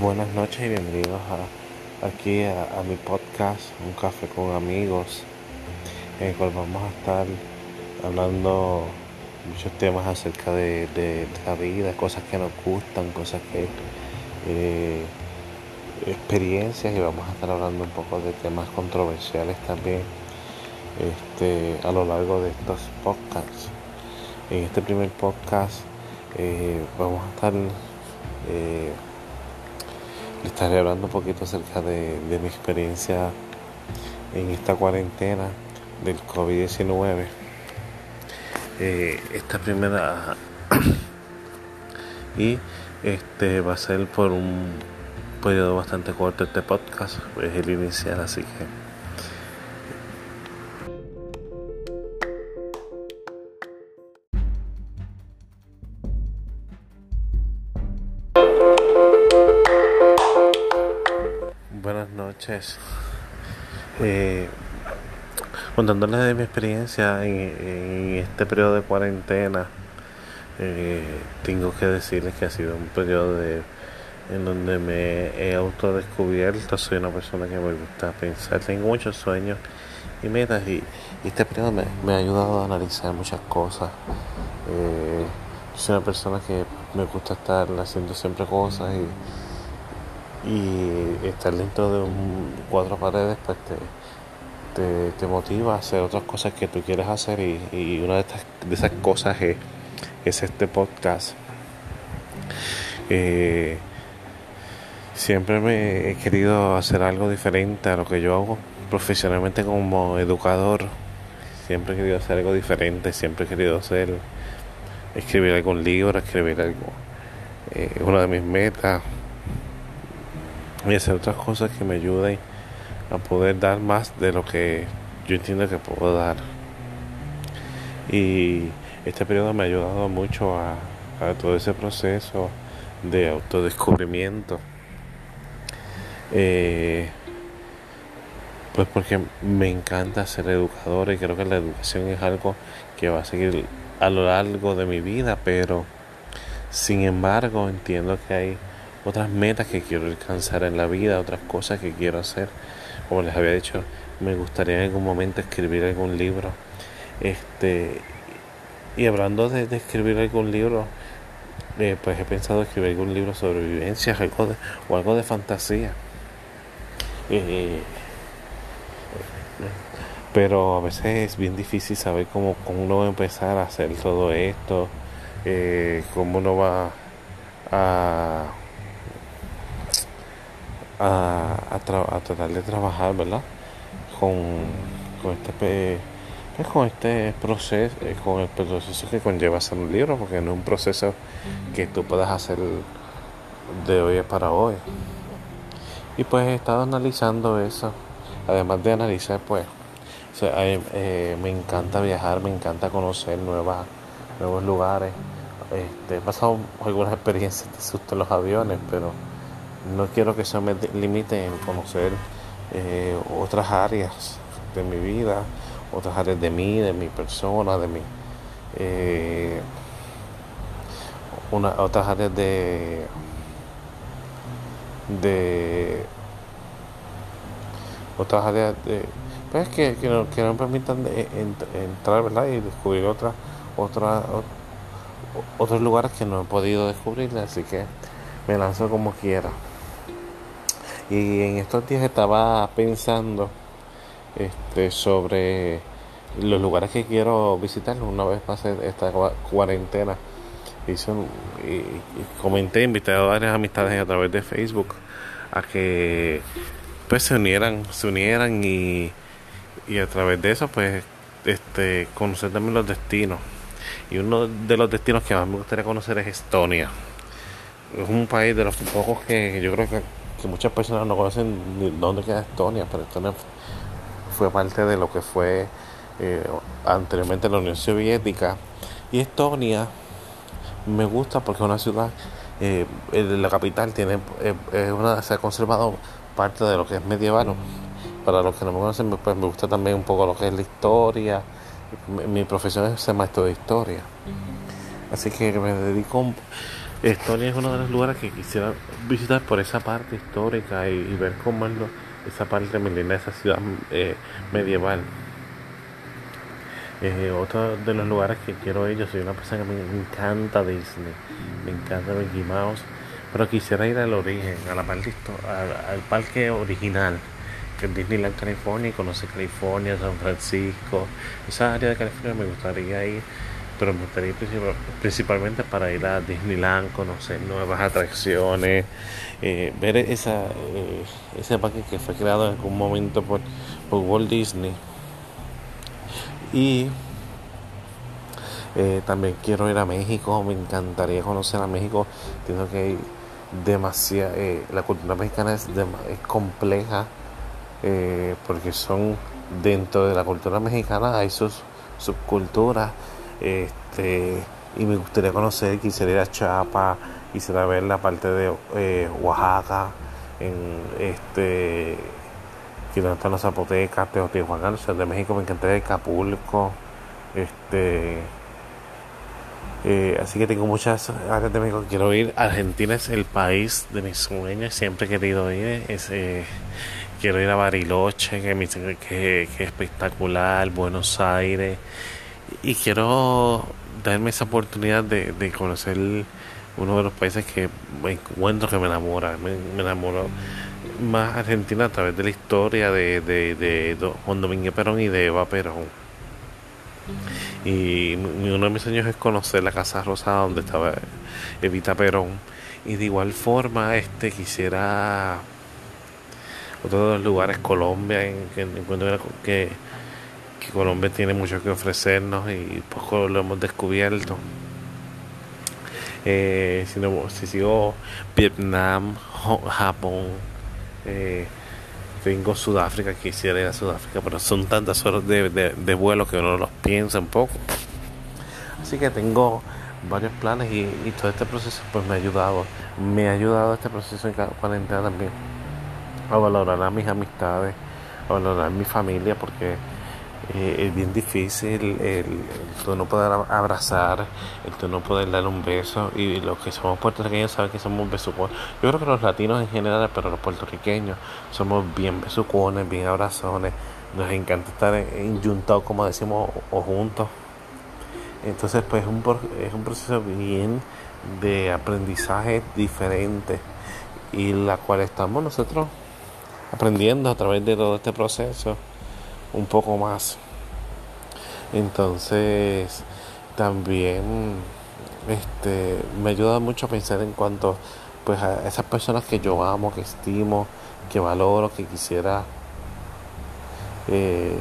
Buenas noches y bienvenidos a, aquí a, mi podcast, Un Café con Amigos, en el cual vamos a estar hablando muchos temas acerca de, la vida, cosas que nos gustan, cosas que... Eh, experiencias y vamos a estar hablando un poco de temas controversiales también este, a lo largo de estos podcasts. En este primer podcast eh, vamos a estar eh, estaré hablando un poquito acerca de, mi experiencia en esta cuarentena del COVID-19. Eh, esta primera y este va a ser por un periodo bastante corto este podcast, es el inicial, así que noches. Eh, contándoles de mi experiencia en, este periodo de cuarentena, eh, tengo que decirles que ha sido un periodo de, en donde me he autodescubierto. Soy una persona que me gusta pensar, tengo muchos sueños y metas, y, este periodo me, ha ayudado a analizar muchas cosas. Eh, soy una persona que me gusta estar haciendo siempre cosas y y estar dentro de un cuatro paredes pues te, te, motiva a hacer otras cosas que tú quieres hacer y, una de, estas, de esas cosas es, es este podcast. Eh, siempre me he querido hacer algo diferente a lo que yo hago profesionalmente como educador. Siempre he querido hacer algo diferente, siempre he querido hacer, escribir algún libro, escribir algo. Eh, una de mis metas y hacer otras cosas que me ayuden a poder dar más de lo que yo entiendo que puedo dar. Y este periodo me ha ayudado mucho a, todo ese proceso de autodescubrimiento. Eh, pues porque me encanta ser educador y creo que la educación es algo que va a seguir a lo largo de mi vida, pero sin embargo entiendo que hay otras metas que quiero alcanzar en la vida, otras cosas que quiero hacer. Como les había dicho, me gustaría en algún momento escribir algún libro. Este, y hablando de, escribir algún libro, eh, pues he pensado escribir algún libro sobre vivencias algo o algo de fantasía. Pero a veces es bien difícil saber cómo, cómo uno va a empezar a hacer todo esto, eh, cómo uno va a a, a, tratar de trabajar, ¿verdad? Con, con este pues con este proceso, eh, con el proceso que conlleva hacer un libro, porque no es un proceso que tú puedas hacer de hoy para hoy. Y pues he estado analizando eso, además de analizar, pues, eh, me encanta viajar, me encanta conocer nuevas, nuevos lugares. Este, he pasado algunas experiencias de susto en los aviones, pero no quiero que se me limite en conocer eh, otras áreas de mi vida, otras áreas de mí, de mi persona, de mi eh, otras áreas de de otras áreas de pues que, que, no, que no permitan entrar ¿verdad? y descubrir otras otras otros lugares que no he podido descubrir así que me lanzo como quiera y en estos días estaba pensando este, sobre los lugares que quiero visitar una vez pase esta cuarentena. Y, comenté, invité a varias amistades a través de Facebook a que pues se unieran, se unieran y, y a través de eso pues este conocer también los destinos. Y uno de los destinos que más me gustaría conocer es Estonia. Es un país de los pocos que yo creo que muchas personas no conocen ni dónde queda Estonia, pero Estonia fue parte de lo que fue eh, anteriormente la Unión Soviética. Y Estonia me gusta porque es una ciudad, eh, la capital tiene, eh, una, se ha conservado parte de lo que es medieval. Para los que no me conocen, pues me gusta también un poco lo que es la historia. Mi, profesión es ser maestro de historia. Así que me dedico Estonia es uno de los lugares que quisiera visitar por esa parte histórica y, ver cómo es esa parte milenaria, esa ciudad eh, medieval. Eh, otro de los lugares que quiero ir, yo soy una persona que me encanta Disney, me encanta Mickey Mouse, pero quisiera ir al origen, a la parte, al, al parque original, que es Disneyland California, y conocer California, San Francisco, esa área de California me gustaría ir pero me gustaría principalmente para ir a Disneyland, conocer nuevas atracciones, eh, ver esa, eh, ese parque que fue creado en algún momento por, por Walt Disney. Y eh, también quiero ir a México, me encantaría conocer a México. Entiendo que hay demasiada, la cultura mexicana es, es compleja porque son dentro de la cultura mexicana hay sus subculturas este, y me gustaría conocer, quisiera ir a Chiapas, quisiera ver la parte de eh, Oaxaca, en este, que están los Zapotecas, Teotihuacán, o sea, de México me encantaría Acapulco, este, eh, así que tengo muchas áreas de México que quiero ir. Argentina es el país de mis sueños, siempre he querido ir. Eh, quiero ir a Bariloche, que, que, que es espectacular, Buenos Aires y quiero darme esa oportunidad de, de conocer uno de los países que encuentro que me enamora, me, enamoró más Argentina a través de la historia de, de, de Juan Domingo Perón y de Eva Perón. Y uno de mis sueños es conocer la Casa Rosada donde estaba Evita Perón. Y de igual forma, este quisiera otro de los lugares, Colombia, en que encuentro que Colombia tiene mucho que ofrecernos y poco lo hemos descubierto. Eh, si, no, si sigo Vietnam, Japón, eh, tengo Sudáfrica, quisiera ir a Sudáfrica, pero son tantas horas de, de, vuelo que uno los piensa un poco. Así que tengo varios planes y, y, todo este proceso pues me ha ayudado, me ha ayudado este proceso en cuarentena también a valorar a mis amistades, a valorar a mi familia porque eh, es bien difícil el, tú no poder abrazar, el tú no poder dar un beso y los que somos puertorriqueños saben que somos besucones. Yo creo que los latinos en general, pero los puertorriqueños somos bien besucones, bien abrazones, nos encanta estar enyuntados como decimos o, juntos. Entonces pues es un, es un proceso bien de aprendizaje diferente y la cual estamos nosotros aprendiendo a través de todo este proceso un poco más. Entonces, también este, me ayuda mucho a pensar en cuanto pues a esas personas que yo amo, que estimo, que valoro, que quisiera eh,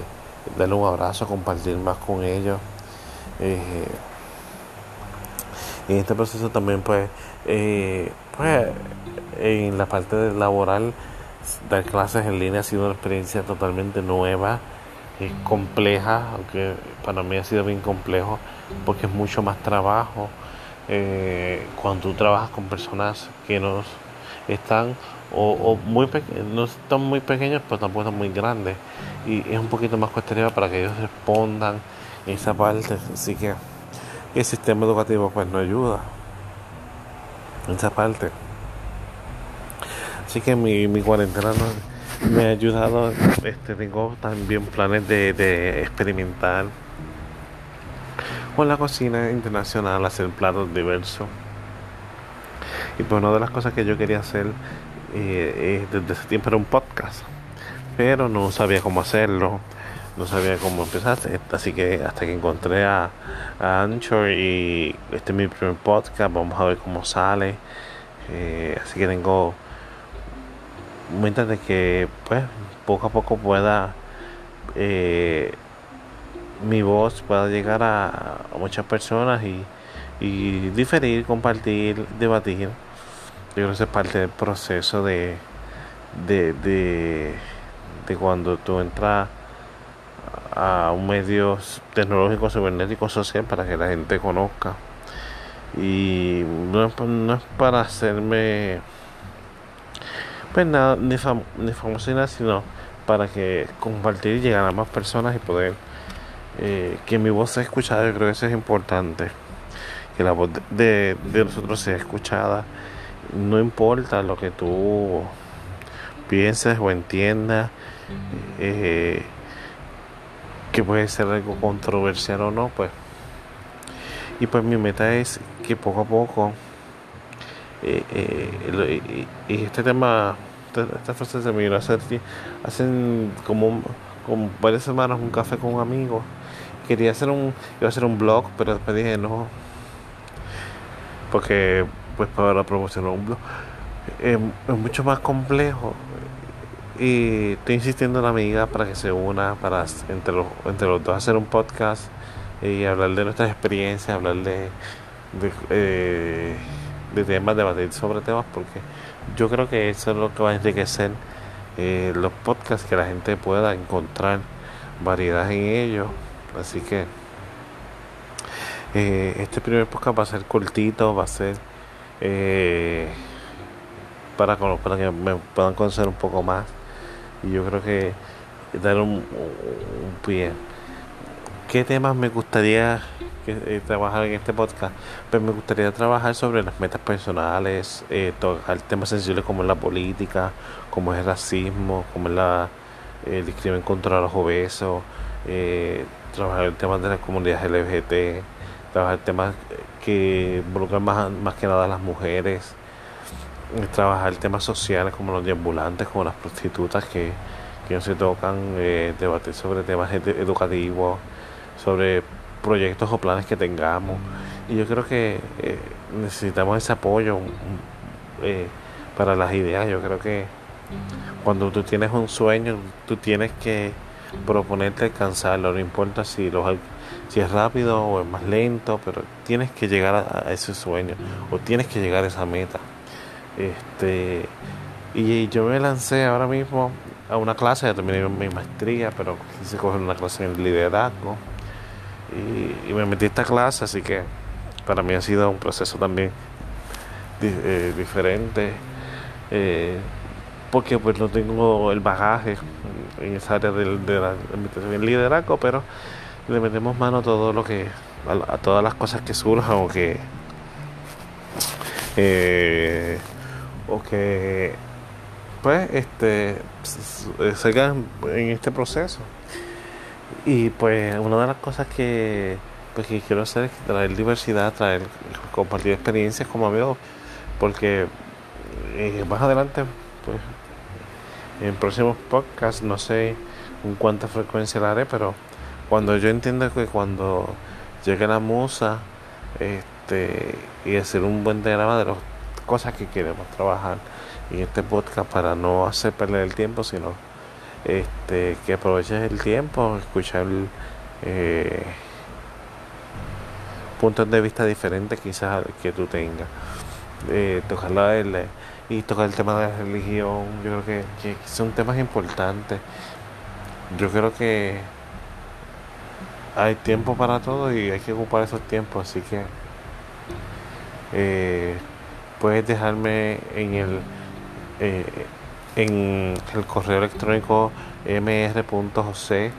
darle un abrazo, compartir más con ellos. Eh, en este proceso también pues, eh, pues en la parte laboral dar clases en línea ha sido una experiencia totalmente nueva es compleja, aunque para mí ha sido bien complejo, porque es mucho más trabajo eh, cuando tú trabajas con personas que no están o, muy no están muy pequeños, pero tampoco están muy grandes, y es un poquito más cuestionable para que ellos respondan esa parte, así que el sistema educativo pues no ayuda en esa parte. Así que mi, mi cuarentena no me ha ayudado, este, tengo también planes de, experimentar con la cocina internacional, hacer platos diversos. Y pues una de las cosas que yo quería hacer eh, desde ese tiempo era un podcast, pero no sabía cómo hacerlo, no sabía cómo empezar, así que hasta que encontré a, Anchor y este es mi primer podcast, vamos a ver cómo sale. Eh, así que tengo mientras de que pues poco a poco pueda eh, mi voz pueda llegar a, muchas personas y, diferir, compartir, debatir. Yo creo que es parte del proceso de, de, de, de cuando tú entras a un medio tecnológico, cibernético, social para que la gente conozca. Y no no es para hacerme pues nada, ni, fam ni famosina, sino para que compartir y llegar a más personas y poder eh, que mi voz sea escuchada. Yo creo que eso es importante. que la voz de, nosotros sea escuchada. No importa lo que tú pienses o entiendas, eh, que puede ser algo controversial o no, pues. Y pues mi meta es que poco a poco, y, este tema, esta, frase se me vino a hacer, hacen como, como varias semanas un café con un amigo. Quería hacer un, iba a hacer un blog, pero después dije no, porque pues para promocionar un blog. Es mucho más complejo. Y estoy insistiendo en la amiga para que se una para entre los, entre los dos hacer un podcast y hablar de nuestras experiencias hablar de de, eh, de temas debatir sobre temas porque yo creo que eso es lo que va a enriquecer eh, los podcasts que la gente pueda encontrar variedad en ellos así que eh, este primer podcast va a ser cortito, va a ser eh, para, para que me puedan conocer un poco más. Y yo creo que dar un, pie. ¿Qué temas me gustaría eh, trabajar en este podcast? Pues me gustaría trabajar sobre las metas personales, tocar temas sensibles como la política, como es el racismo, como es la, el discrimen contra los obesos, trabajar el tema de las comunidades LGBT trabajar temas que involucran más, más que nada a las mujeres, trabajar temas sociales como los deambulantes, como las prostitutas que, que no se tocan, eh, debatir sobre temas educativos, sobre proyectos o planes que tengamos. Y yo creo que eh, necesitamos ese apoyo eh, para las ideas. Yo creo que cuando tú tienes un sueño, tú tienes que proponerte alcanzarlo, no importa si los si es rápido o es más lento, pero tienes que llegar a, ese sueño o tienes que llegar a esa meta. Este, y yo me lancé ahora mismo a una clase, ya terminé mi maestría, pero quise coger una clase en liderazgo y, me metí a esta clase, así que para mí ha sido un proceso también eh, diferente. Eh, porque pues no tengo el bagaje en esa área de, de la liderazgo, pero le metemos mano a todo lo que a, todas las cosas que surjan o que eh, o que pues este salgan en este proceso y pues una de las cosas que pues que quiero hacer es traer diversidad traer compartir experiencias como amigos porque eh, más adelante pues en próximos podcasts no sé con cuánta frecuencia la haré pero cuando yo entiendo que cuando llegue la musa este y hacer un buen diagrama de las cosas que queremos trabajar en este podcast para no hacer perder el tiempo sino este que aproveches el tiempo escuchar eh, puntos de vista diferentes quizás que tú tengas. Eh, tocar la y tocar el tema de la religión yo creo que, que son temas importantes. Yo creo que hay tiempo para todo y hay que ocupar esos tiempos, así que eh, puedes dejarme en el eh, en el correo electrónico mr.jose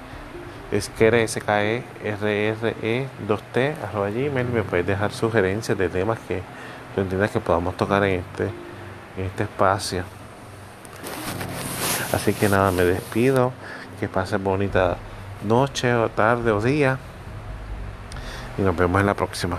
esquere e rre 2t arroba gmail me puedes dejar sugerencias de temas que tú entiendas que podamos tocar en este en este espacio así que nada me despido que pases bonita noche o tarde o día. Y nos vemos en la próxima.